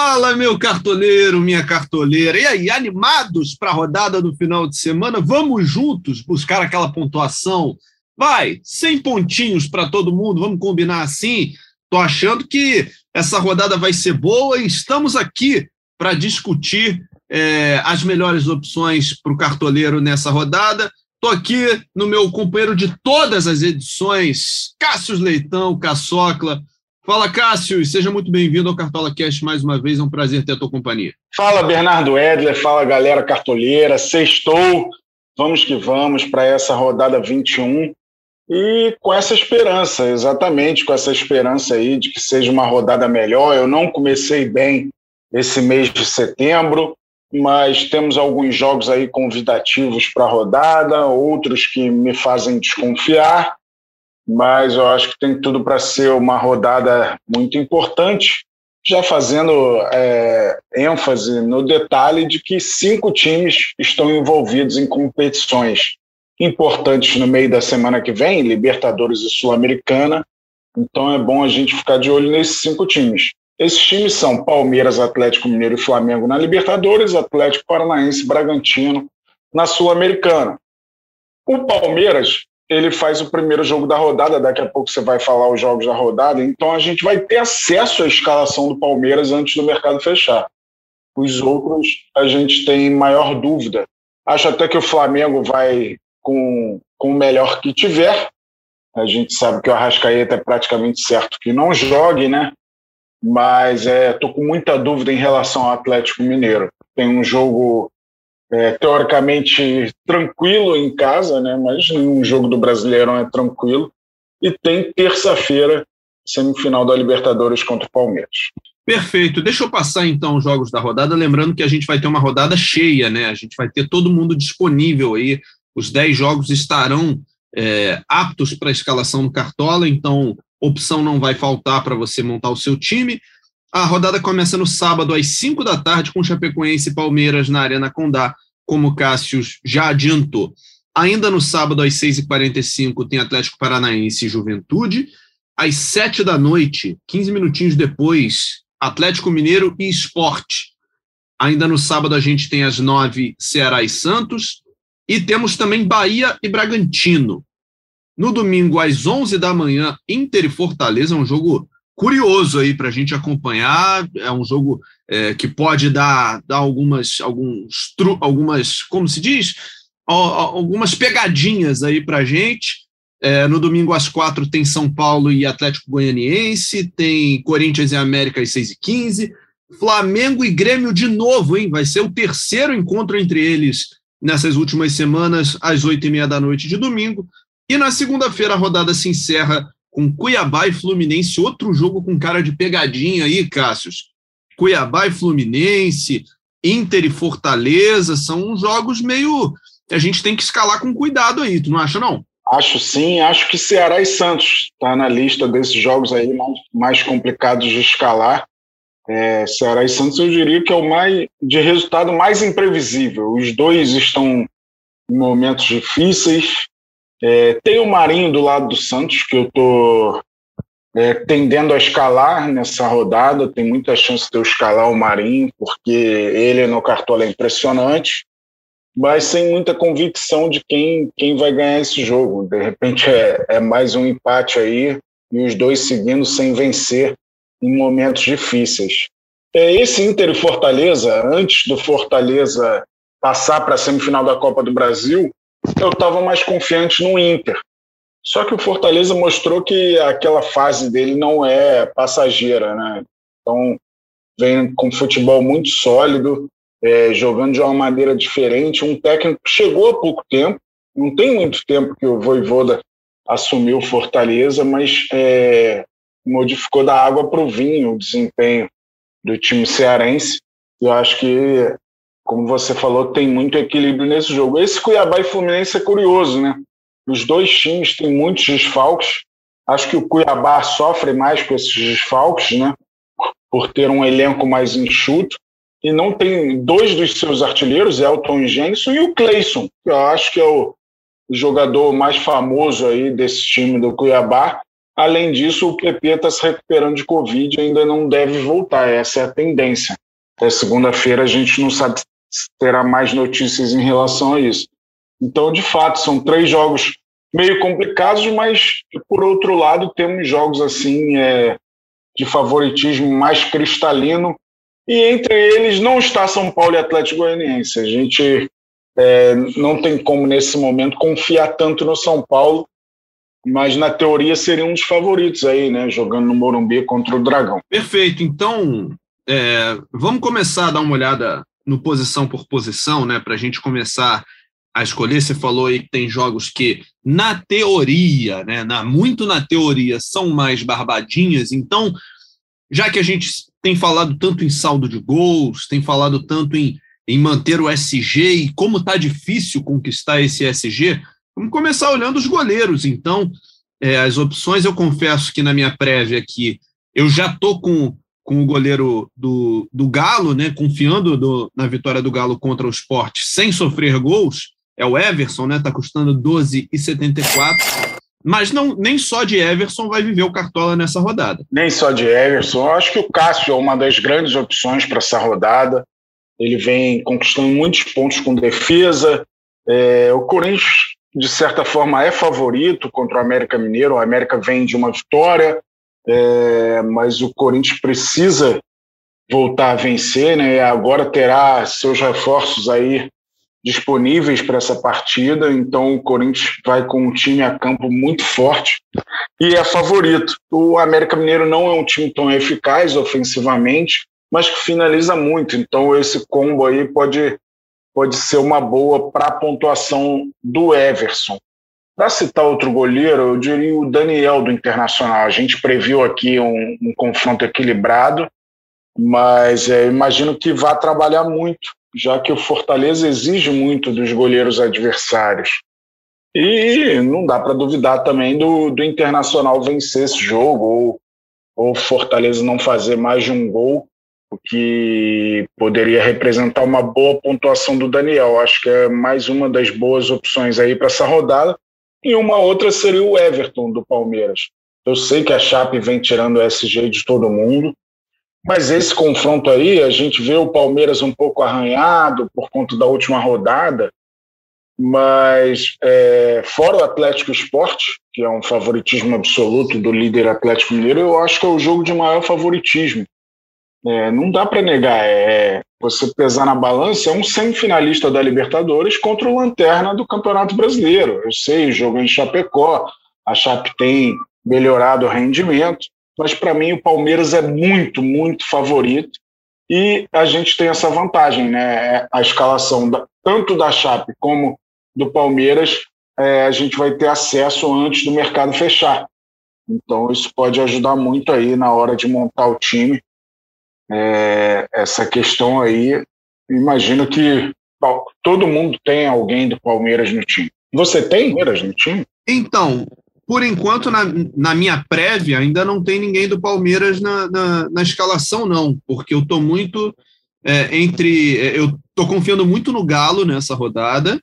Fala, meu cartoleiro, minha cartoleira. E aí, animados para a rodada do final de semana? Vamos juntos buscar aquela pontuação? Vai, 100 pontinhos para todo mundo, vamos combinar assim? Tô achando que essa rodada vai ser boa e estamos aqui para discutir é, as melhores opções para o cartoleiro nessa rodada. Estou aqui no meu companheiro de todas as edições, Cássio Leitão, Caçocla. Fala, Cássio, e seja muito bem-vindo ao Cartola Cast mais uma vez. É um prazer ter a tua companhia. Fala, Bernardo Edler. Fala, galera cartoleira. Sextou. Vamos que vamos para essa rodada 21. E com essa esperança, exatamente com essa esperança aí de que seja uma rodada melhor. Eu não comecei bem esse mês de setembro, mas temos alguns jogos aí convidativos para a rodada, outros que me fazem desconfiar mas eu acho que tem tudo para ser uma rodada muito importante, já fazendo é, ênfase no detalhe de que cinco times estão envolvidos em competições importantes no meio da semana que vem, Libertadores e Sul-Americana. Então é bom a gente ficar de olho nesses cinco times. Esses times são Palmeiras, Atlético Mineiro e Flamengo na Libertadores, Atlético Paranaense Bragantino na Sul-Americana. O Palmeiras ele faz o primeiro jogo da rodada, daqui a pouco você vai falar os jogos da rodada, então a gente vai ter acesso à escalação do Palmeiras antes do mercado fechar. Os outros a gente tem maior dúvida. Acho até que o Flamengo vai com, com o melhor que tiver. A gente sabe que o Arrascaeta é praticamente certo que não jogue, né? Mas estou é, com muita dúvida em relação ao Atlético Mineiro. Tem um jogo é, teoricamente tranquilo em casa, né? mas nenhum jogo do Brasileirão é tranquilo. E tem terça-feira, semifinal da Libertadores contra o Palmeiras. Perfeito. Deixa eu passar então os jogos da rodada, lembrando que a gente vai ter uma rodada cheia, né? A gente vai ter todo mundo disponível aí. Os 10 jogos estarão é, aptos para a escalação no Cartola, então opção não vai faltar para você montar o seu time. A rodada começa no sábado às 5 da tarde com Chapecoense e Palmeiras na Arena Condá, como Cássio já adiantou. Ainda no sábado às 6h45 tem Atlético Paranaense e Juventude. Às 7 da noite, 15 minutinhos depois, Atlético Mineiro e Esporte. Ainda no sábado a gente tem às 9 Ceará e Santos. E temos também Bahia e Bragantino. No domingo, às 11 da manhã, Inter e Fortaleza, um jogo curioso aí para a gente acompanhar. É um jogo é, que pode dar, dar algumas, alguns, algumas, como se diz, algumas pegadinhas aí para a gente. É, no domingo às quatro tem São Paulo e Atlético Goianiense, tem Corinthians e América às seis e quinze, Flamengo e Grêmio de novo, hein? Vai ser o terceiro encontro entre eles nessas últimas semanas, às oito e meia da noite de domingo. E na segunda-feira a rodada se encerra com Cuiabá e Fluminense, outro jogo com cara de pegadinha aí, Cássius. Cuiabá e Fluminense, Inter e Fortaleza, são jogos meio a gente tem que escalar com cuidado aí, tu não acha não? Acho sim, acho que Ceará e Santos está na lista desses jogos aí mais, mais complicados de escalar. É, Ceará e Santos eu diria que é o mais de resultado mais imprevisível. Os dois estão em momentos difíceis, é, tem o Marinho do lado do Santos, que eu estou é, tendendo a escalar nessa rodada. Tem muita chance de eu escalar o Marinho, porque ele no cartola é impressionante, mas sem muita convicção de quem, quem vai ganhar esse jogo. De repente é, é mais um empate aí e os dois seguindo sem vencer em momentos difíceis. É, esse Inter e Fortaleza, antes do Fortaleza passar para a semifinal da Copa do Brasil, eu estava mais confiante no Inter. Só que o Fortaleza mostrou que aquela fase dele não é passageira, né? Então, vem com futebol muito sólido, é, jogando de uma maneira diferente. Um técnico que chegou há pouco tempo, não tem muito tempo que o Voivoda assumiu Fortaleza, mas é, modificou da água para o vinho o desempenho do time cearense. Eu acho que como você falou, tem muito equilíbrio nesse jogo. Esse Cuiabá e Fluminense é curioso, né? Os dois times têm muitos desfalques. Acho que o Cuiabá sofre mais com esses desfalques, né? Por ter um elenco mais enxuto. E não tem dois dos seus artilheiros, Elton Jenson e o Cleison, que eu acho que é o jogador mais famoso aí desse time do Cuiabá. Além disso, o PP está se recuperando de Covid e ainda não deve voltar. Essa é a tendência. Até segunda-feira a gente não sabe terá mais notícias em relação a isso. Então, de fato, são três jogos meio complicados, mas por outro lado temos jogos assim é, de favoritismo mais cristalino e entre eles não está São Paulo e Atlético Goianiense. A gente é, não tem como nesse momento confiar tanto no São Paulo, mas na teoria seria um dos favoritos aí, né? Jogando no Morumbi contra o Dragão. Perfeito. Então é, vamos começar a dar uma olhada no posição por posição, né? Para a gente começar a escolher. Você falou aí que tem jogos que, na teoria, né, na, muito na teoria, são mais barbadinhas. Então, já que a gente tem falado tanto em saldo de gols, tem falado tanto em, em manter o SG e como está difícil conquistar esse SG, vamos começar olhando os goleiros. Então, é, as opções, eu confesso que na minha prévia aqui, eu já estou com, com o goleiro do, do Galo, né, confiando do, na vitória do Galo contra o esporte sem sofrer gols é o Everson, né? Tá custando 12,74. Mas não, nem só de Everson vai viver o Cartola nessa rodada. Nem só de Everson. Eu acho que o Cássio é uma das grandes opções para essa rodada. Ele vem conquistando muitos pontos com defesa. É, o Corinthians, de certa forma, é favorito contra o América Mineiro. O América vem de uma vitória, é, mas o Corinthians precisa voltar a vencer, né? Agora terá seus reforços aí disponíveis para essa partida, então o Corinthians vai com um time a campo muito forte e é favorito. O América Mineiro não é um time tão eficaz ofensivamente, mas que finaliza muito, então esse combo aí pode, pode ser uma boa para a pontuação do Everson. Para citar outro goleiro, eu diria o Daniel do Internacional. A gente previu aqui um, um confronto equilibrado, mas é, imagino que vá trabalhar muito já que o Fortaleza exige muito dos goleiros adversários. E não dá para duvidar também do, do Internacional vencer esse jogo, ou, ou Fortaleza não fazer mais de um gol, o que poderia representar uma boa pontuação do Daniel. Acho que é mais uma das boas opções aí para essa rodada. E uma outra seria o Everton do Palmeiras. Eu sei que a Chape vem tirando o SG de todo mundo, mas esse confronto aí, a gente vê o Palmeiras um pouco arranhado por conta da última rodada, mas é, fora o Atlético Esporte, que é um favoritismo absoluto do líder Atlético Mineiro, eu acho que é o jogo de maior favoritismo. É, não dá para negar, é, você pesar na balança, é um semifinalista da Libertadores contra o Lanterna do Campeonato Brasileiro. Eu sei, jogo em Chapecó, a Chape tem melhorado o rendimento, mas para mim o Palmeiras é muito, muito favorito. E a gente tem essa vantagem, né? A escalação da, tanto da Chape como do Palmeiras, é, a gente vai ter acesso antes do mercado fechar. Então isso pode ajudar muito aí na hora de montar o time. É, essa questão aí, imagino que todo mundo tem alguém do Palmeiras no time. Você tem Palmeiras no time? Então, por enquanto, na, na minha prévia, ainda não tem ninguém do Palmeiras na, na, na escalação, não, porque eu estou muito é, entre. É, eu estou confiando muito no Galo nessa rodada,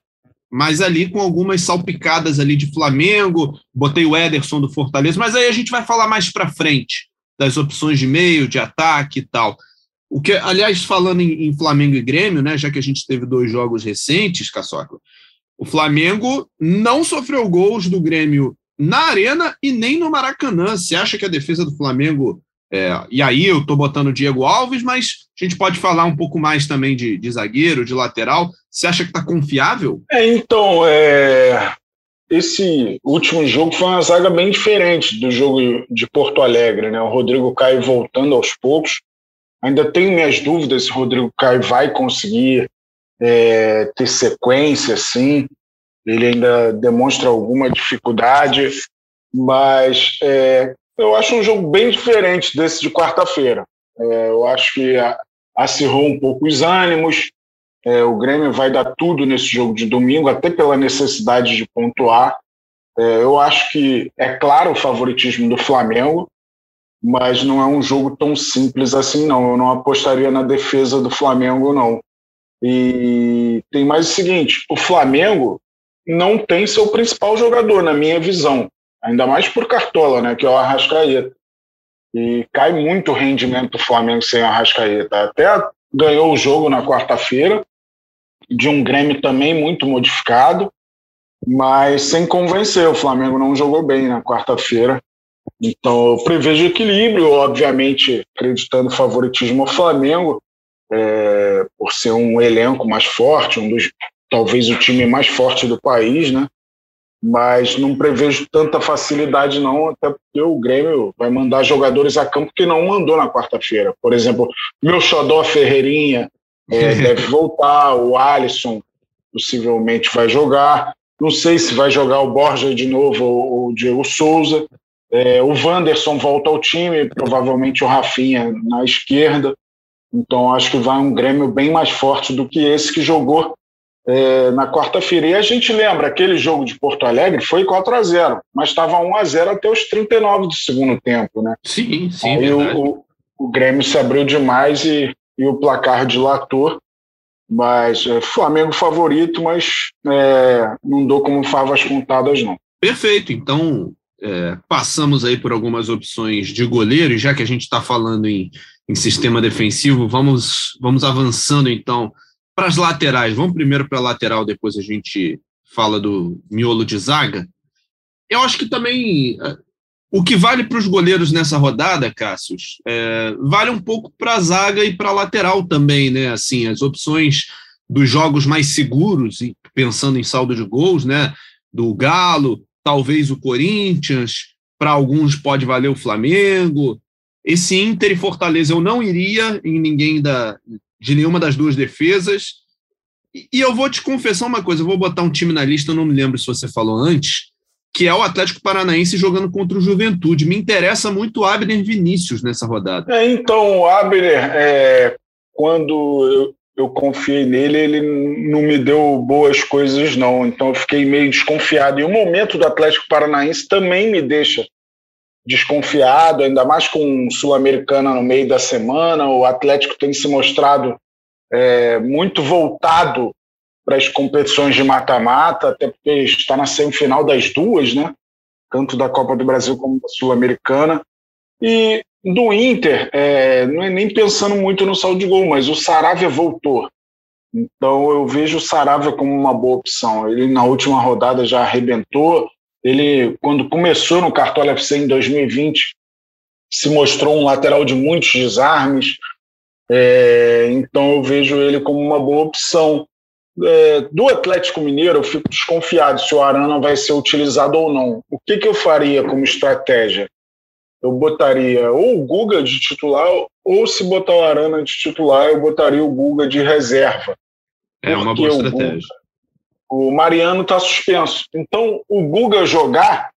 mas ali com algumas salpicadas ali de Flamengo, botei o Ederson do Fortaleza, mas aí a gente vai falar mais para frente das opções de meio, de ataque e tal. O que, aliás, falando em, em, Flamengo e Grêmio, né, já que a gente teve dois jogos recentes, Caçoca, o Flamengo não sofreu gols do Grêmio na Arena e nem no Maracanã. Você acha que a defesa do Flamengo. É, e aí eu estou botando o Diego Alves, mas a gente pode falar um pouco mais também de, de zagueiro, de lateral. Você acha que está confiável? É, então, é, esse último jogo foi uma zaga bem diferente do jogo de Porto Alegre, né? O Rodrigo Caio voltando aos poucos. Ainda tenho minhas dúvidas se o Rodrigo Caio vai conseguir é, ter sequência, assim ele ainda demonstra alguma dificuldade, mas é, eu acho um jogo bem diferente desse de quarta-feira. É, eu acho que acirrou um pouco os ânimos. É, o Grêmio vai dar tudo nesse jogo de domingo, até pela necessidade de pontuar. É, eu acho que é claro o favoritismo do Flamengo, mas não é um jogo tão simples assim, não. Eu não apostaria na defesa do Flamengo, não. E tem mais o seguinte: o Flamengo não tem seu principal jogador, na minha visão. ainda mais por Cartola, né, que é o Arrascaeta. E cai muito o rendimento do Flamengo sem o Arrascaeta. Até ganhou o jogo na quarta-feira, de um Grêmio também muito modificado, mas sem convencer. O Flamengo não jogou bem na quarta-feira. Então, eu prevejo equilíbrio, obviamente, acreditando favoritismo ao Flamengo, é, por ser um elenco mais forte, um dos talvez o time mais forte do país, né? Mas não prevejo tanta facilidade, não, até porque o Grêmio vai mandar jogadores a campo que não mandou na quarta-feira. Por exemplo, meu xodó Ferreirinha é, deve voltar, o Alisson possivelmente vai jogar. Não sei se vai jogar o Borja de novo ou o Diego Souza. É, o Wanderson volta ao time, provavelmente o Rafinha na esquerda. Então acho que vai um Grêmio bem mais forte do que esse que jogou é, na quarta-feira. E a gente lembra, aquele jogo de Porto Alegre foi 4 a 0 mas estava 1 a 0 até os 39 do segundo tempo, né? Sim, sim. Aí o, o, o, Grêmio se abriu demais e, e o placar dilatou. Mas é, Flamengo favorito, mas é, não dou como favas contadas, não. Perfeito. Então, é, passamos aí por algumas opções de goleiro, e já que a gente está falando em, em sistema defensivo, vamos, vamos avançando então para as laterais, vamos primeiro para a lateral, depois a gente fala do miolo de zaga. Eu acho que também é, o que vale para os goleiros nessa rodada, Cássius, é, vale um pouco para a zaga e para a lateral também, né? Assim, as opções dos jogos mais seguros, pensando em saldo de gols, né? Do Galo, talvez o Corinthians, para alguns pode valer o Flamengo. Esse Inter e Fortaleza eu não iria em ninguém da, de nenhuma das duas defesas. E eu vou te confessar uma coisa, eu vou botar um time na lista, eu não me lembro se você falou antes, que é o Atlético Paranaense jogando contra o Juventude. Me interessa muito o Abner Vinícius nessa rodada. É, então, o Abner, é, quando eu, eu confiei nele, ele não me deu boas coisas, não. Então eu fiquei meio desconfiado. E o momento do Atlético Paranaense também me deixa desconfiado, ainda mais com Sul-Americana no meio da semana. O Atlético tem se mostrado é, muito voltado para as competições de mata-mata, até porque está na semifinal das duas, né? Tanto da Copa do Brasil como da Sul-Americana. E do Inter, é, não é nem pensando muito no saldo de gol, mas o Saravia voltou. Então eu vejo o Saravia como uma boa opção. Ele na última rodada já arrebentou, ele, quando começou no Cartola FC em 2020, se mostrou um lateral de muitos desarmes. É, então eu vejo ele como uma boa opção. É, do Atlético Mineiro, eu fico desconfiado se o Arana vai ser utilizado ou não. O que, que eu faria como estratégia? Eu botaria ou o Guga de titular, ou se botar o Arana de titular, eu botaria o Guga de reserva. É uma boa estratégia. Guga, o Mariano está suspenso. Então, o Guga jogar,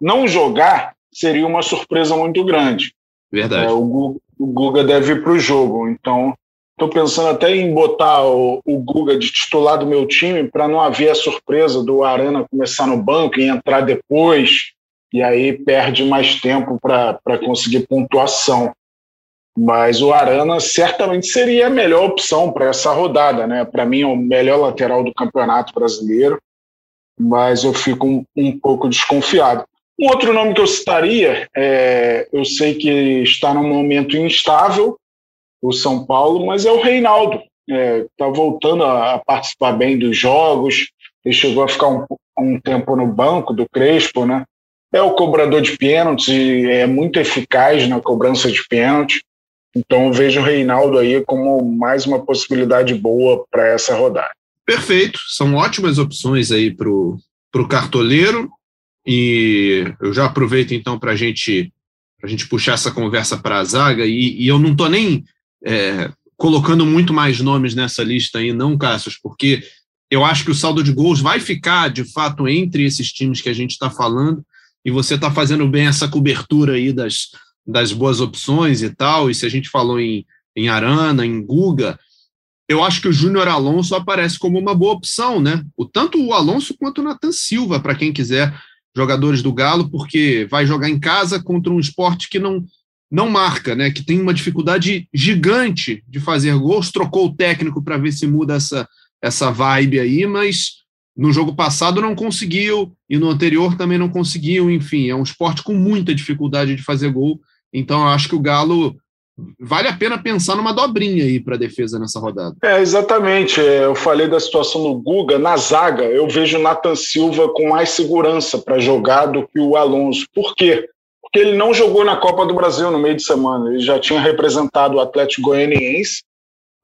não jogar, seria uma surpresa muito grande. Verdade. É, o, Guga, o, Guga, deve ir para o jogo. Então, estou pensando até em botar o, o, Guga de titular do meu time para não haver a surpresa do Arana começar no banco e entrar depois. E aí perde mais tempo para conseguir pontuação. Mas o Arana certamente seria a melhor opção para essa rodada, né? Para mim, é o melhor lateral do Campeonato Brasileiro, mas eu fico um, um pouco desconfiado. Um outro nome que eu citaria, é, eu sei que está num momento instável, o São Paulo, mas é o Reinaldo. Está é, tá voltando a, participar bem dos jogos, ele chegou a ficar um, um tempo no banco do Crespo, né? É o cobrador de pênaltis é muito eficaz na cobrança de pênalti. Então, vejo o Reinaldo aí como mais uma possibilidade boa para essa rodada. Perfeito, são ótimas opções aí para o cartoleiro. E eu já aproveito então para gente, a gente puxar essa conversa para a zaga. E, e, eu não estou nem é, colocando muito mais nomes nessa lista aí, não, Cassius, porque eu acho que o saldo de gols vai ficar de fato entre esses times que a gente está falando. E você está fazendo bem essa cobertura aí das, das boas opções e tal, e se a gente falou em, em Arana, em Guga, eu acho que o Júnior Alonso aparece como uma boa opção, né? O, tanto o Alonso quanto o Nathan Silva, para quem quiser, jogadores do Galo, porque vai jogar em casa contra um esporte que não, não marca, né? Que tem uma dificuldade gigante de fazer gols, trocou o técnico para ver se muda essa, essa vibe aí, mas no jogo passado não conseguiu, e no anterior também não conseguiu, enfim, é um esporte com muita dificuldade de fazer gol, então eu acho que o Galo vale a pena pensar numa dobrinha aí para a defesa nessa rodada. É, exatamente. É, eu falei da situação do Guga. Na zaga, eu vejo o Nathan Silva com mais segurança para jogar do que o Alonso. Por quê? Ele não jogou na Copa do Brasil no meio de semana. Ele já tinha representado o Atlético Goianiense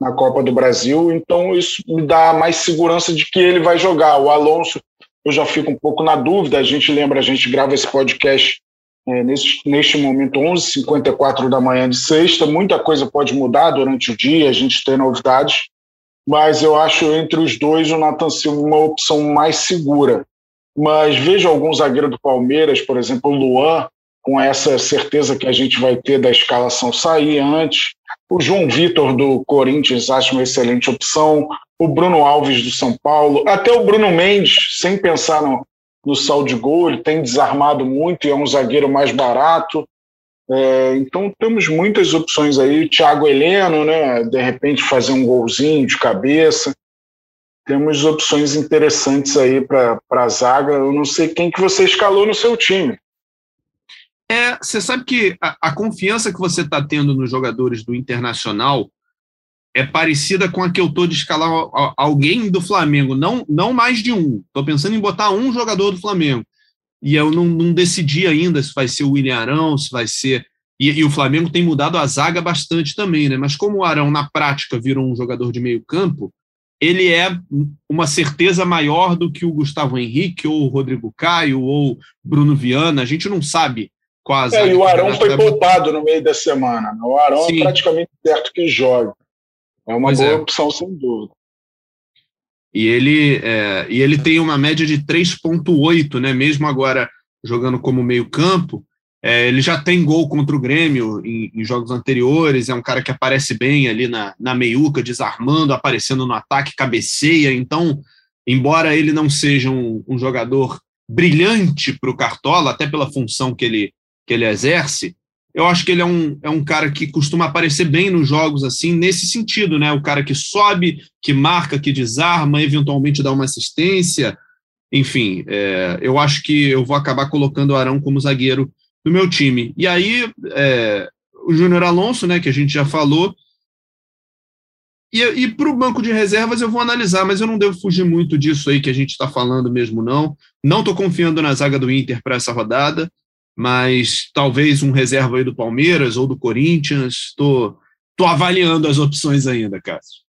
na Copa do Brasil, então isso me dá mais segurança de que ele vai jogar. O Alonso, eu já fico um pouco na dúvida. A gente lembra, a gente grava esse podcast é, nesse, neste momento, 11h54 da manhã de sexta. Muita coisa pode mudar durante o dia, a gente tem novidades, mas eu acho entre os dois o Nathan Silva uma opção mais segura. Mas vejo algum zagueiro do Palmeiras, por exemplo, o Luan, com essa certeza que a gente vai ter da escalação sair antes. O João Vitor do Corinthians acho uma excelente opção. O Bruno Alves do São Paulo. Até o Bruno Mendes, sem pensar no, no saldo de gol, ele tem desarmado muito e é um zagueiro mais barato. É, então temos muitas opções aí. O Thiago Heleno, né? De repente fazer um golzinho de cabeça. Temos opções interessantes aí para a zaga. Eu não sei quem que você escalou no seu time. É, você sabe que a, a confiança que você está tendo nos jogadores do Internacional é parecida com a que eu estou de escalar alguém do Flamengo, não, não mais de um. Estou pensando em botar um jogador do Flamengo. E eu não, não decidi ainda se vai ser o William Arão, se vai ser. E, e, o Flamengo tem mudado a zaga bastante também, né? Mas como o Arão, na prática, virou um jogador de meio campo, ele é uma certeza maior do que o Gustavo Henrique, ou o Rodrigo Caio, ou Bruno Viana. A gente não sabe quase. É, e o Arão foi poupado no meio da semana. Né? O Arão é Sim. é praticamente certo que joga. É uma pois boa é. opção, sem dúvida. E ele, é, e ele tem uma média de 3,8, né? Mesmo agora jogando como meio-campo. É, ele já tem gol contra o Grêmio em, em, jogos anteriores. É um cara que aparece bem ali na, na meiuca, desarmando, aparecendo no ataque, cabeceia. Então, embora ele não seja um, um jogador brilhante para o Cartola, até pela função que ele, que ele exerce, eu acho que ele é um, é um cara que costuma aparecer bem nos jogos, assim, nesse sentido, né? O cara que sobe, que marca, que desarma, eventualmente dá uma assistência. Enfim, é, eu acho que eu vou acabar colocando o Arão como zagueiro do meu time. E aí, é, o Júnior Alonso, né, que a gente já falou. E, e para o banco de reservas eu vou analisar, mas eu não devo fugir muito disso aí que a gente está falando mesmo, não. Não estou confiando na zaga do Inter para essa rodada mas talvez um reserva aí do Palmeiras ou do Corinthians. Estou tô, tô avaliando as opções ainda, Cássio.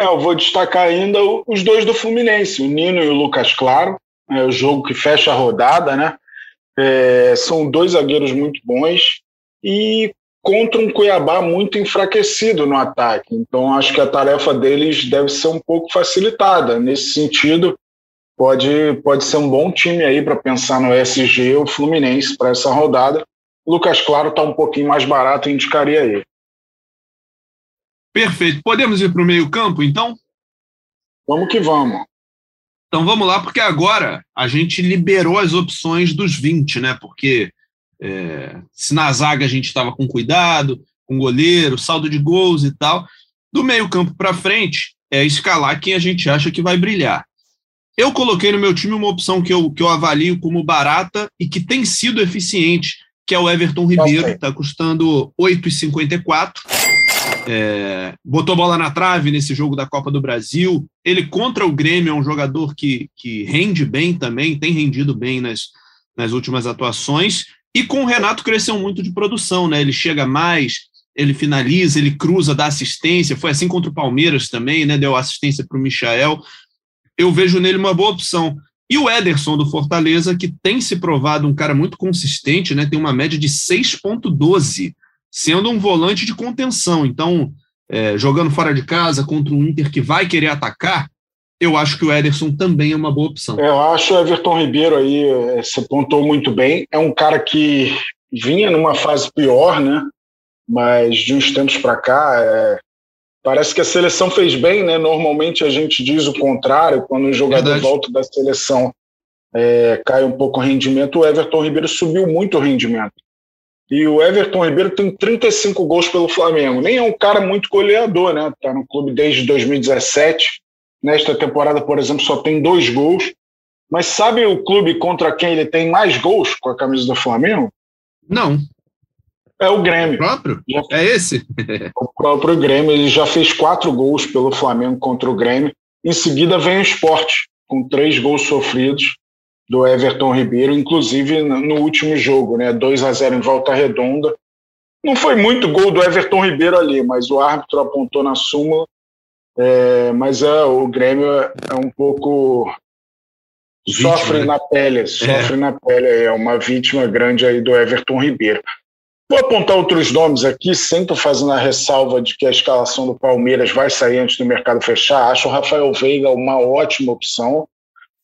É, eu vou destacar ainda os dois do Fluminense, o Nino e o Lucas Claro. É o jogo que fecha a rodada, né? É, são dois zagueiros muito bons e contra um Cuiabá muito enfraquecido no ataque. Então acho que a tarefa deles deve ser um pouco facilitada. Nesse sentido, pode, pode ser um bom time aí para pensar no SG ou Fluminense para essa rodada. O Lucas Claro está um pouquinho mais barato, indicaria ele. Perfeito. Podemos ir para o meio-campo, então? Vamos que vamos. Então vamos lá, porque agora a gente liberou as opções dos 20, né? Porque é, se na zaga a gente estava com cuidado, com goleiro, saldo de gols e tal, do meio-campo para frente é escalar quem a gente acha que vai brilhar. Eu coloquei no meu time uma opção que eu, que eu avalio como barata e que tem sido eficiente, que é o Everton Ribeiro, está custando 8,54. É, botou bola na trave nesse jogo da Copa do Brasil. Ele contra o Grêmio é um jogador que, que rende bem também, tem rendido bem nas, nas últimas atuações. E com o Renato cresceu muito de produção, né? Ele chega mais, ele finaliza, ele cruza, dá assistência. Foi assim contra o Palmeiras também, né? Deu assistência para o Michael eu vejo nele uma boa opção. E o Ederson do Fortaleza, que tem se provado um cara muito consistente, né? tem uma média de 6,12, sendo um volante de contenção. Então, é, jogando fora de casa contra um Inter que vai querer atacar, eu acho que o Ederson também é uma boa opção. Eu acho o Everton Ribeiro aí, é, você pontou muito bem. É um cara que vinha numa fase pior, né? Mas de uns tempos para cá, é, Parece que a seleção fez bem, né? Normalmente a gente diz o contrário, quando o jogador Verdade. volta da seleção é, cai um pouco o rendimento. O Everton Ribeiro subiu muito o rendimento. E o Everton Ribeiro tem 35 gols pelo Flamengo. Nem é um cara muito goleador, né? Tá no clube desde 2017. Nesta temporada, por exemplo, só tem dois gols. Mas sabe o clube contra quem ele tem mais gols com a camisa do Flamengo? Não. É o Grêmio. O próprio? É esse? o próprio Grêmio. Ele já fez quatro gols pelo Flamengo contra o Grêmio. Em seguida vem o esporte, com três gols sofridos do Everton Ribeiro, inclusive no último jogo, né? 2 a 0 em volta redonda. Não foi muito gol do Everton Ribeiro ali, mas o árbitro apontou na súmula. É, mas é, o Grêmio é um pouco. Vítima, sofre né? na pele, sofre é. na pele, é uma vítima grande aí do Everton Ribeiro. Vou apontar outros nomes aqui, sempre fazendo a ressalva de que a escalação do Palmeiras vai sair antes do mercado fechar. Acho o Rafael Veiga uma ótima opção,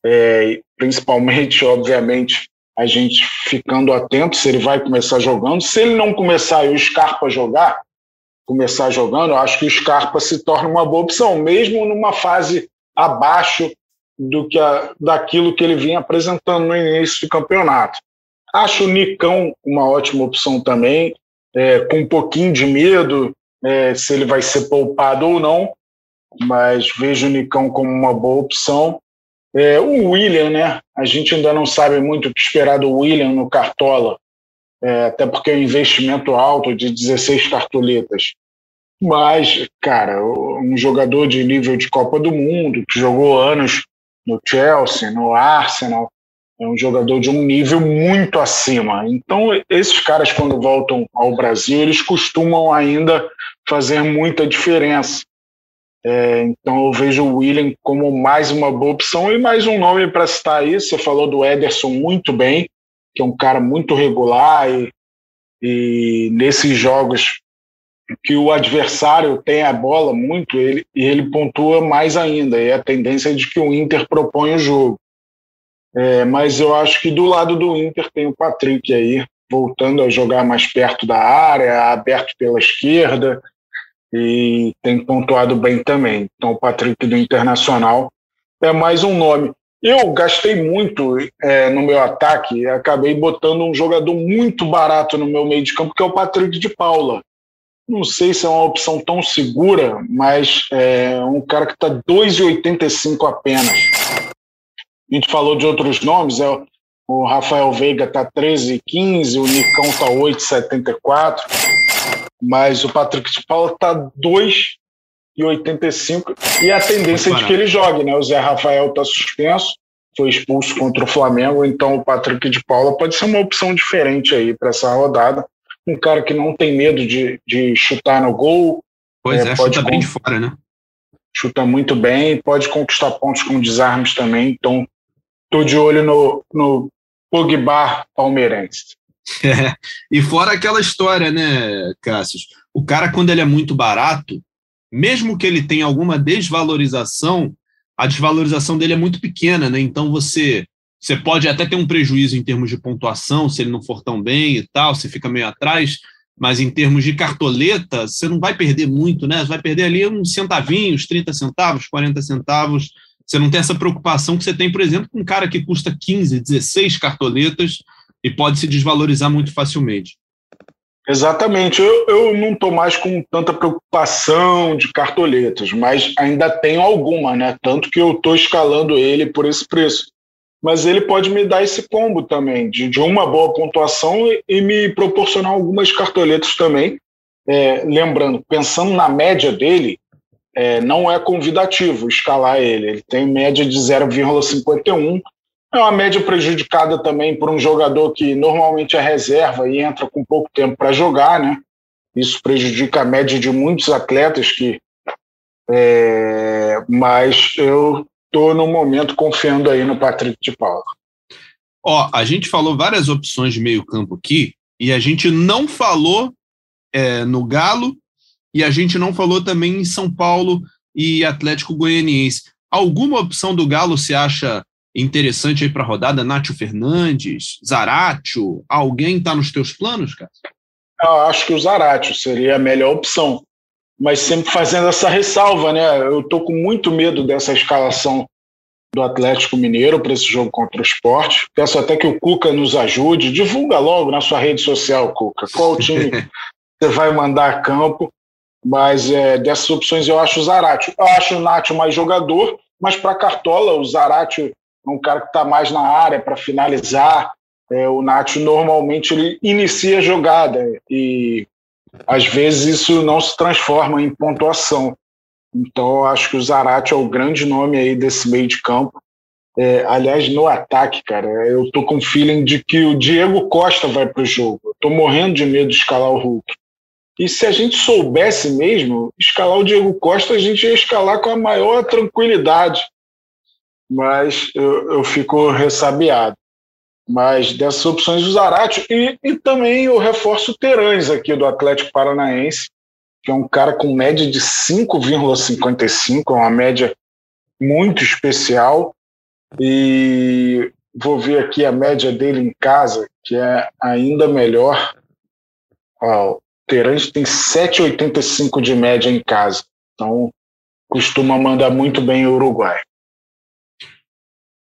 é, principalmente, obviamente, a gente ficando atento se ele vai começar jogando. Se ele não começar e o Scarpa jogar, começar jogando, acho que o Scarpa se torna uma boa opção, mesmo numa fase abaixo do que a, daquilo que ele vinha apresentando no início do campeonato. Acho o Nicão uma ótima opção também, é, com um pouquinho de medo é, se ele vai ser poupado ou não, mas vejo o Nicão como uma boa opção. É, o William, né? A gente ainda não sabe muito o que esperar do William no Cartola, é, até porque é um investimento alto de 16 cartoletas. Mas, cara, um jogador de nível de Copa do Mundo, que jogou anos no Chelsea, no Arsenal, é um jogador de um nível muito acima. Então, esses caras, quando voltam ao Brasil, eles costumam ainda fazer muita diferença. É, então eu vejo o William como mais uma boa opção e mais um nome para citar aí. Você falou do Ederson muito bem, que é um cara muito regular e, e nesses jogos que o adversário tem a bola muito, ele, e ele pontua mais ainda. E a tendência é de que o Inter propõe o jogo. É, mas eu acho que do lado do Inter tem o Patrick aí, voltando a jogar mais perto da área, aberto pela esquerda e tem pontuado bem também. Então, o Patrick do Internacional é mais um nome. Eu gastei muito é, no meu ataque, acabei botando um jogador muito barato no meu meio de campo, que é o Patrick de Paula. Não sei se é uma opção tão segura, mas é um cara que está 2,85 apenas. A gente falou de outros nomes, é o Rafael Veiga está 13,15, o Nicão está 8,74 mas o Patrick de Paula está 2,85 e a tendência é de que ele jogue, né? O Zé Rafael está suspenso, foi expulso contra o Flamengo, então o Patrick de Paula pode ser uma opção diferente aí para essa rodada. Um cara que não tem medo de, de chutar no gol. Pois é, é pode chuta bem de fora, né? Chuta muito bem, pode conquistar pontos com desarmes também. Então, tô de olho no, no Pogba palmeirense. É. E fora aquela história, né, Cássio? O cara, quando ele é muito barato, mesmo que ele tenha alguma desvalorização, a desvalorização dele é muito pequena, né? Então você você pode até ter um prejuízo em termos de pontuação, se ele não for tão bem e tal, você fica meio atrás, mas em termos de cartoleta, você não vai perder muito, né? Você vai perder ali uns centavinhos, 30 centavos, 40 centavos. Você não tem essa preocupação que você tem, por exemplo, com um cara que custa 15, 16 cartoletas, e pode se desvalorizar muito facilmente. Exatamente. Eu, eu não estou mais com tanta preocupação de cartoletas, mas ainda tenho alguma, né? Tanto que eu estou escalando ele por esse preço. Mas ele pode me dar esse combo também, de, de uma boa pontuação e, e me proporcionar algumas cartoletas também. É, lembrando, pensando na média dele, é, não é convidativo escalar ele. Ele tem média de 0,51 é uma média prejudicada também por um jogador que normalmente é reserva e entra com pouco tempo para jogar, né? Isso prejudica a média de muitos atletas que. É, mas eu estou no momento confiando aí no Patrick de Paula. Ó, a gente falou várias opções de meio campo aqui e a gente não falou é, no Galo e a gente não falou também em São Paulo e Atlético Goianiense. Alguma opção do Galo se acha interessante aí para a rodada? Nátio Fernandes, Zaratio, alguém está nos teus planos, cara? Eu acho que o Zaratio seria a melhor opção, mas sempre fazendo essa ressalva, né? Eu estou com muito medo dessa escalação do Atlético Mineiro para esse jogo contra o esporte. Peço até que o Cuca nos ajude. Divulga logo na sua rede social, Cuca, qual time você vai mandar a campo. Mas é, dessas opções eu acho o Zaratio. Eu acho o Nacho mais jogador, mas para Cartola, o Zaratio é um cara que está mais na área para finalizar. É, o Nacho normalmente ele inicia a jogada e às vezes isso não se transforma em pontuação. Então, acho que o Zarate é o grande nome aí desse meio de campo. É, aliás, no ataque, cara, eu tô com feeling de que o Diego Costa vai pro jogo. Eu tô morrendo de medo de escalar o Hulk. E se a gente soubesse mesmo escalar o Diego Costa, a gente ia escalar com a maior tranquilidade. Mas eu, eu fico ressabiado. Mas dessas opções, o Zarate e, e também eu reforço o Terães aqui do Atlético Paranaense, que é um cara com média de 5,55, é uma média muito especial. E vou ver aqui a média dele em casa, que é ainda melhor. Ó, o Terence tem 7,85 de média em casa. Então, costuma mandar muito bem o Uruguai.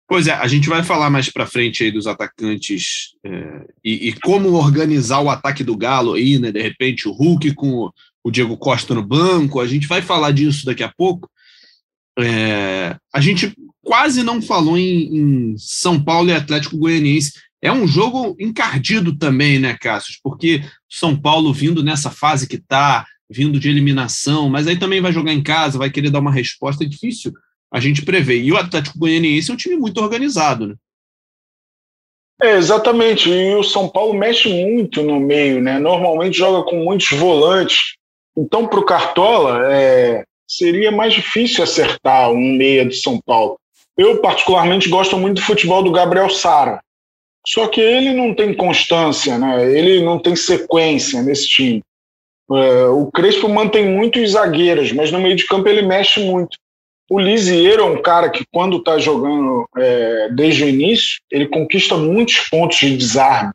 Pois é, a gente vai falar mais para frente aí dos atacantes é, e, e, como organizar o ataque do Galo aí, né? De repente o Hulk com o Diego Costa no banco, a gente vai falar disso daqui a pouco. É, a gente quase não falou em, em, São Paulo e Atlético Goianiense. É um jogo encardido também, né, Cássio? Porque São Paulo vindo nessa fase que está, vindo de eliminação, mas aí também vai jogar em casa, vai querer dar uma resposta é difícil a gente prevê. E o Atlético Goianiense é um time muito organizado, né? É, exatamente. E o São Paulo mexe muito no meio, né? Normalmente joga com muitos volantes. Então, para o Cartola, é, seria mais difícil acertar um meia de São Paulo. Eu, particularmente, gosto muito do futebol do Gabriel Sara. Só que ele não tem constância, né? ele não tem sequência nesse time. É, o Crespo mantém muitos zagueiros, mas no meio de campo ele mexe muito. O Lisieiro é um cara que, quando está jogando é, desde o início, ele conquista muitos pontos de desarme.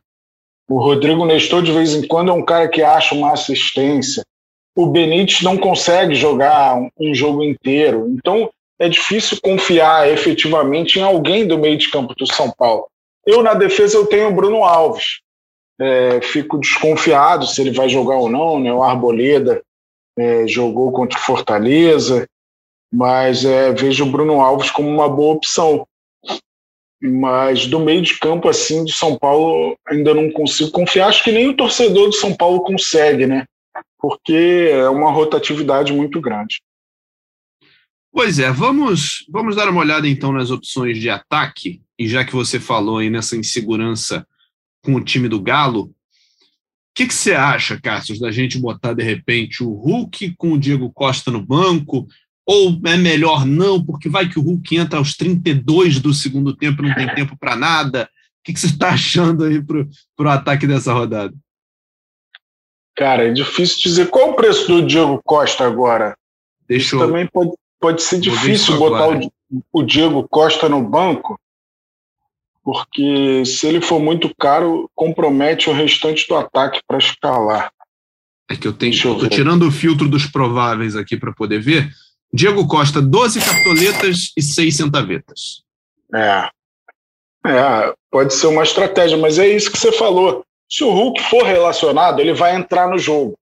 O Rodrigo Nestor, de vez em quando, é um cara que acha uma assistência. O Benítez não consegue jogar um jogo inteiro. Então, é difícil confiar efetivamente em alguém do meio de campo do São Paulo. Eu, na defesa, eu tenho o Bruno Alves. É, fico desconfiado se ele vai jogar ou não. Né? O Arboleda é, jogou contra o Fortaleza mas é, vejo o Bruno Alves como uma boa opção. Mas do meio de campo, assim, de São Paulo, ainda não consigo confiar. Acho que nem o torcedor de São Paulo consegue, né? Porque é uma rotatividade muito grande. Pois é, vamos, vamos dar uma olhada então nas opções de ataque. E já que você falou aí nessa insegurança com o time do Galo, o que, que você acha, Cássio, da gente botar de repente o Hulk com o Diego Costa no banco, ou é melhor não, porque vai que o Hulk entra aos 32 do segundo tempo, não tem tempo para nada. O que, que você está achando aí para o ataque dessa rodada? Cara, é difícil dizer. Qual o preço do Diego Costa agora? Deixa eu... Também pode, pode ser difícil botar o, o Diego Costa no banco, porque se ele for muito caro, compromete o restante do ataque para escalar. É que eu tenho. Estou tirando o filtro dos prováveis aqui para poder ver. Diego Costa, 12 cartoletas e 6 centavetas. É. É, pode ser uma estratégia, mas é isso que você falou. Se o Hulk for relacionado, ele vai entrar no jogo,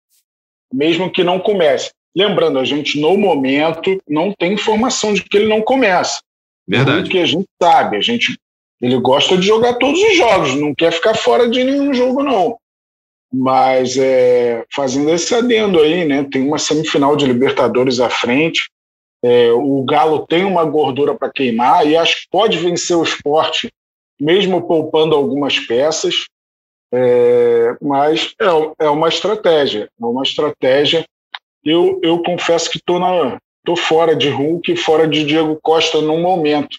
mesmo que não comece. Lembrando, a gente, no momento, não tem informação de que ele não começa. Verdade. Que a gente sabe, a gente, ele gosta de jogar todos os jogos, não quer ficar fora de nenhum jogo, não. Mas é, fazendo esse adendo aí, né? Tem uma semifinal de Libertadores à frente. É, o Galo tem uma gordura para queimar e acho que pode vencer o esporte, mesmo poupando algumas peças. É, mas é, é uma estratégia, é uma estratégia. Eu, eu confesso que estou tô fora de Hulk, fora de Diego Costa no momento.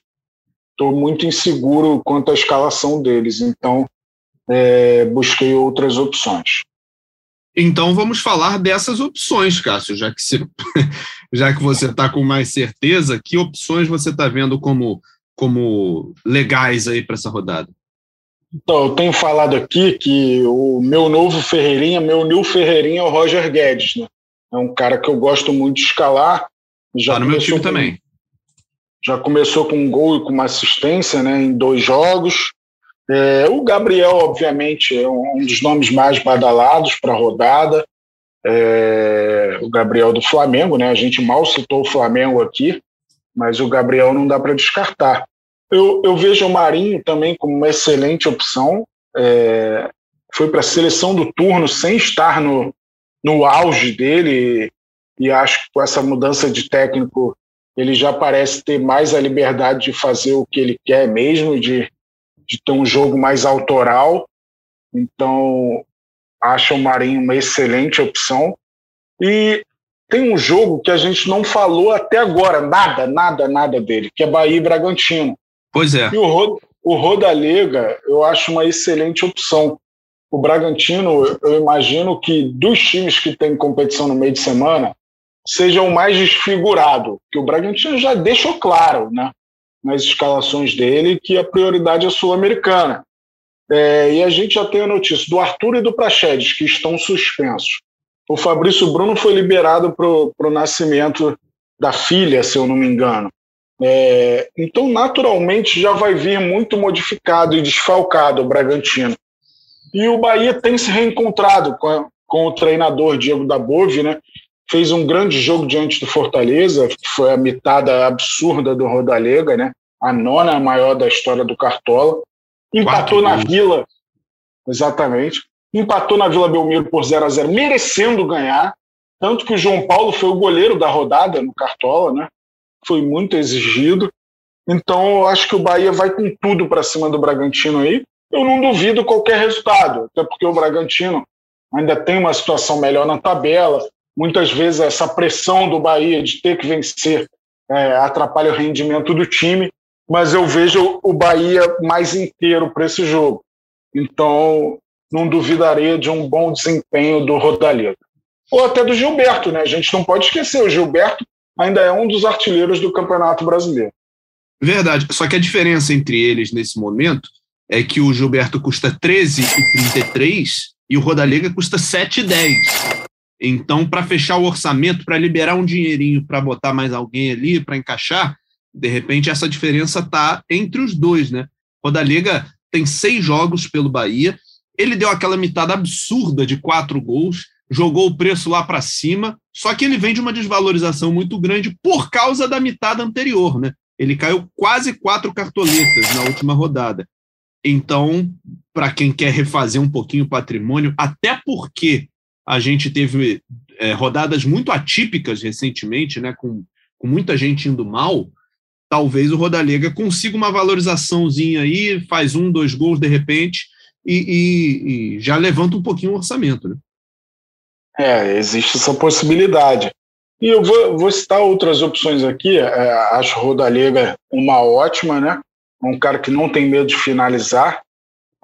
Estou muito inseguro quanto à escalação deles, então é, busquei outras opções. Então vamos falar dessas opções, Cássio, já que, se, já que você está com mais certeza, que opções você está vendo como, como legais aí para essa rodada? Então, eu tenho falado aqui que o meu novo Ferreirinha, meu new Ferreirinha é o Roger Guedes, né? É um cara que eu gosto muito de escalar. Já tá no meu time com, também. Já começou com um gol e com uma assistência né, em dois jogos. É, o Gabriel, obviamente, é um dos nomes mais badalados para a rodada. É, o Gabriel do Flamengo, né? A gente mal citou o Flamengo aqui, mas o Gabriel não dá para descartar. Eu, eu vejo o Marinho também como uma excelente opção. É, foi para a seleção do turno sem estar no, no auge dele, e acho que com essa mudança de técnico ele já parece ter mais a liberdade de fazer o que ele quer mesmo, de, de ter um jogo mais autoral. Então, acho o Marinho uma excelente opção. E tem um jogo que a gente não falou até agora, nada, nada, nada dele, que é Bahia e Bragantino. Pois é. E o, Rod, o Rodalega, eu acho uma excelente opção. O Bragantino, eu imagino que dos times que tem competição no meio de semana, seja o mais desfigurado, que o Bragantino já deixou claro, né, nas escalações dele, que a prioridade é sul-americana. É, e a gente já tem a notícia do Arthur e do Praxedes, que estão suspensos. O Fabrício Bruno foi liberado para o nascimento da filha, se eu não me engano. É, então, naturalmente, já vai vir muito modificado e desfalcado o Bragantino. E o Bahia tem se reencontrado com, a, com o treinador Diego Dabove, né? Fez um grande jogo diante do Fortaleza, que foi a mitada absurda do Rodalega, né? A nona maior da história do Cartola. Empatou Quatro na gols. Vila, exatamente. Empatou na Vila Belmiro por 0 a 0 merecendo ganhar. Tanto que o João Paulo foi o goleiro da rodada no Cartola, né? Foi muito exigido. Então, eu acho que o Bahia vai com tudo para cima do Bragantino aí. Eu não duvido qualquer resultado, até porque o Bragantino ainda tem uma situação melhor na tabela, Muitas vezes essa pressão do Bahia de ter que vencer é, atrapalha o rendimento do time, mas eu vejo o Bahia mais inteiro para esse jogo. Então, não duvidaria de um bom desempenho do Rodallega. Ou até do Gilberto, né? A gente não pode esquecer, o Gilberto ainda é um dos artilheiros do Campeonato Brasileiro. Verdade, só que a diferença entre eles nesse momento é que o Gilberto custa 13,33 e o Rodalega custa 7,10. Então, para fechar o orçamento, para liberar um dinheirinho para botar mais alguém ali, para encaixar, de repente essa diferença está entre os dois, né? Rodalega tem seis jogos pelo Bahia, ele deu aquela mitada absurda de quatro gols, jogou o preço lá para cima, só que ele vem de uma desvalorização muito grande por causa da mitada anterior, né? Ele caiu quase quatro cartoletas na última rodada. Então, para quem quer refazer um pouquinho o patrimônio, até porque a gente teve é, rodadas muito atípicas recentemente, né, com, com muita gente indo mal. Talvez o Rodalega consiga uma valorizaçãozinha aí, faz um, dois gols de repente e, e, e já levanta um pouquinho o orçamento. Né? É, existe essa possibilidade. E eu vou, vou citar outras opções aqui. É, acho o Rodalega uma ótima, né? Um cara que não tem medo de finalizar.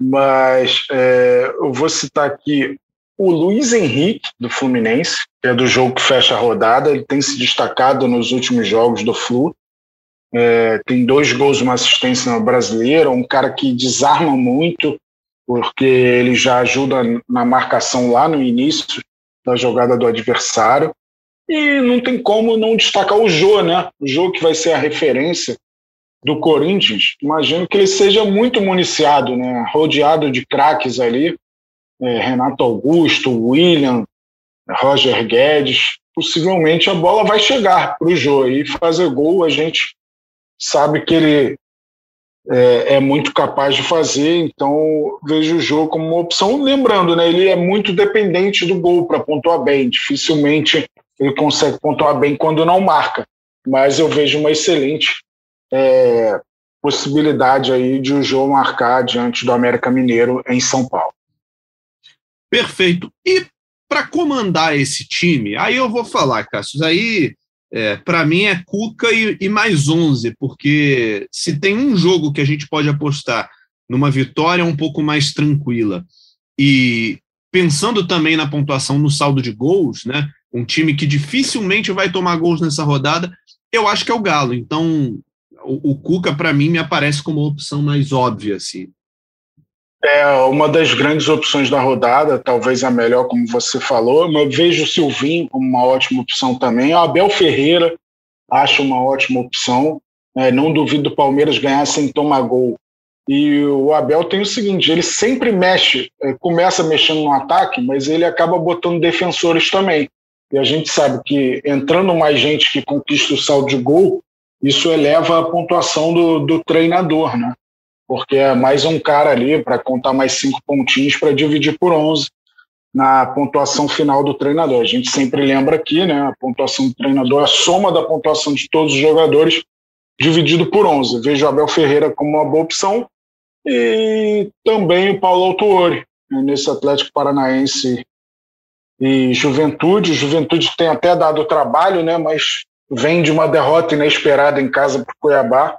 Mas é, eu vou citar aqui o Luiz Henrique, do Fluminense, que é do jogo que fecha a rodada, ele tem se destacado nos últimos jogos do Flu. É, tem dois gols, uma assistência no brasileiro, um cara que desarma muito, porque ele já ajuda na marcação lá no início da jogada do adversário. E não tem como não destacar o Jô, né? O Jô que vai ser a referência do Corinthians. Imagino que ele seja muito municiado, né? Rodeado de craques ali é, Renato Augusto, William, Roger Guedes, possivelmente a bola vai chegar para o Jô e fazer gol a gente sabe que ele é, é, muito capaz de fazer, então vejo o Jô como uma opção. Lembrando, né, ele é muito dependente do gol para pontuar bem, dificilmente ele consegue pontuar bem quando não marca, mas eu vejo uma excelente é, possibilidade aí de o Jô marcar diante do América Mineiro em São Paulo. Perfeito. E para comandar esse time, aí eu vou falar, Cássio, aí é, para mim é Cuca e, e, mais 11, porque se tem um jogo que a gente pode apostar numa vitória um pouco mais tranquila e pensando também na pontuação no saldo de gols, né? Um time que dificilmente vai tomar gols nessa rodada, eu acho que é o Galo. Então, o, o Cuca para mim me aparece como a opção mais óbvia, assim. É uma das grandes opções da rodada, talvez a melhor, como você falou. Eu vejo o Silvinho como uma ótima opção também. O Abel Ferreira acho uma ótima opção. É, não duvido do Palmeiras ganhar sem tomar gol. E o Abel tem o seguinte: ele sempre mexe, é, começa mexendo no ataque, mas ele acaba botando defensores também. E a gente sabe que entrando mais gente que conquista o saldo de gol, isso eleva a pontuação do, do treinador, né? Porque é mais um cara ali para contar mais cinco pontinhos para dividir por 11 na pontuação final do treinador. A gente sempre lembra aqui, né? A pontuação do treinador é a soma da pontuação de todos os jogadores dividido por 11. Vejo o Abel Ferreira como uma boa opção e também o Paulo Autuori, né? nesse Atlético Paranaense e Juventude. Juventude tem até dado trabalho, né? Mas vem de uma derrota inesperada em casa para o Cuiabá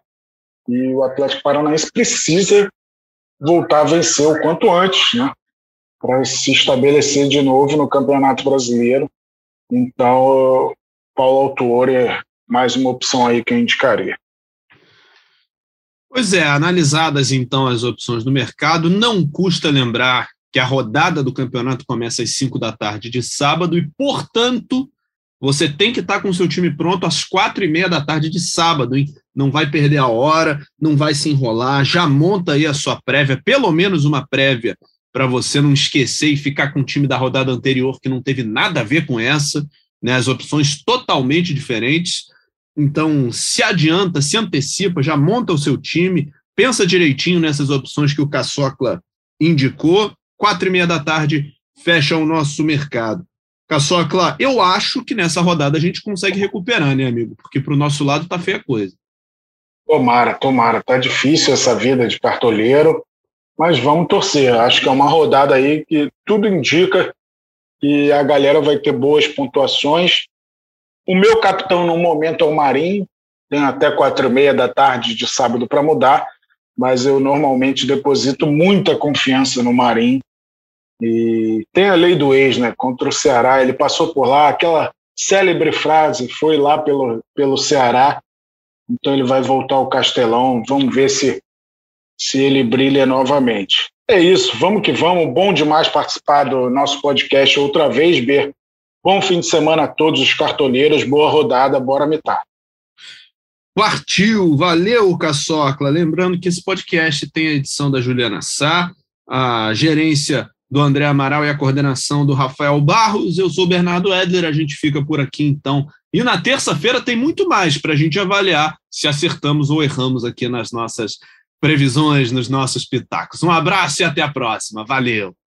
e o Atlético Paranaense precisa voltar a vencer o quanto antes, né? Para se estabelecer de novo no Campeonato Brasileiro. Então, Paulo Autuori é mais uma opção aí que eu indicaria. Pois é, analisadas então as opções do mercado, não custa lembrar que a rodada do campeonato começa às 5 da tarde de sábado e, portanto, você tem que estar com o seu time pronto às quatro e meia da tarde de sábado, hein? Não vai perder a hora, não vai se enrolar, já monta aí a sua prévia, pelo menos uma prévia, para você não esquecer e ficar com o time da rodada anterior que não teve nada a ver com essa, né? As opções totalmente diferentes. Então, se adianta, se antecipa, já monta o seu time, pensa direitinho nessas opções que o Caçocla indicou. Quatro e meia da tarde, fecha o nosso mercado. Caçocla, eu acho que nessa rodada a gente consegue recuperar, né, amigo? Porque para o nosso lado tá feia coisa. Tomara, tomara. Tá difícil essa vida de cartoleiro, mas vamos torcer. Acho que é uma rodada aí que tudo indica que a galera vai ter boas pontuações. O meu capitão no momento é o Marinho, tem até quatro e meia da tarde de sábado para mudar, mas eu normalmente deposito muita confiança no Marinho e tem a lei do ex, né? Contra o Ceará, ele passou por lá, aquela célebre frase, foi lá pelo, pelo Ceará, então ele vai voltar ao Castelão. Vamos ver se, se ele brilha novamente. É isso, vamos que vamos. Bom demais participar do nosso podcast outra vez, Ber. Bom fim de semana a todos os cartoneiros, boa rodada, bora mitar. Partiu, valeu, Caçocla. Lembrando que esse podcast tem a edição da Juliana Sá, a gerência do André Amaral e a coordenação do Rafael Barros. Eu sou o Bernardo Edler, a gente fica por aqui então. E na terça-feira tem muito mais para a gente avaliar se acertamos ou erramos aqui nas nossas previsões, nos nossos pitacos. Um abraço e até a próxima. Valeu!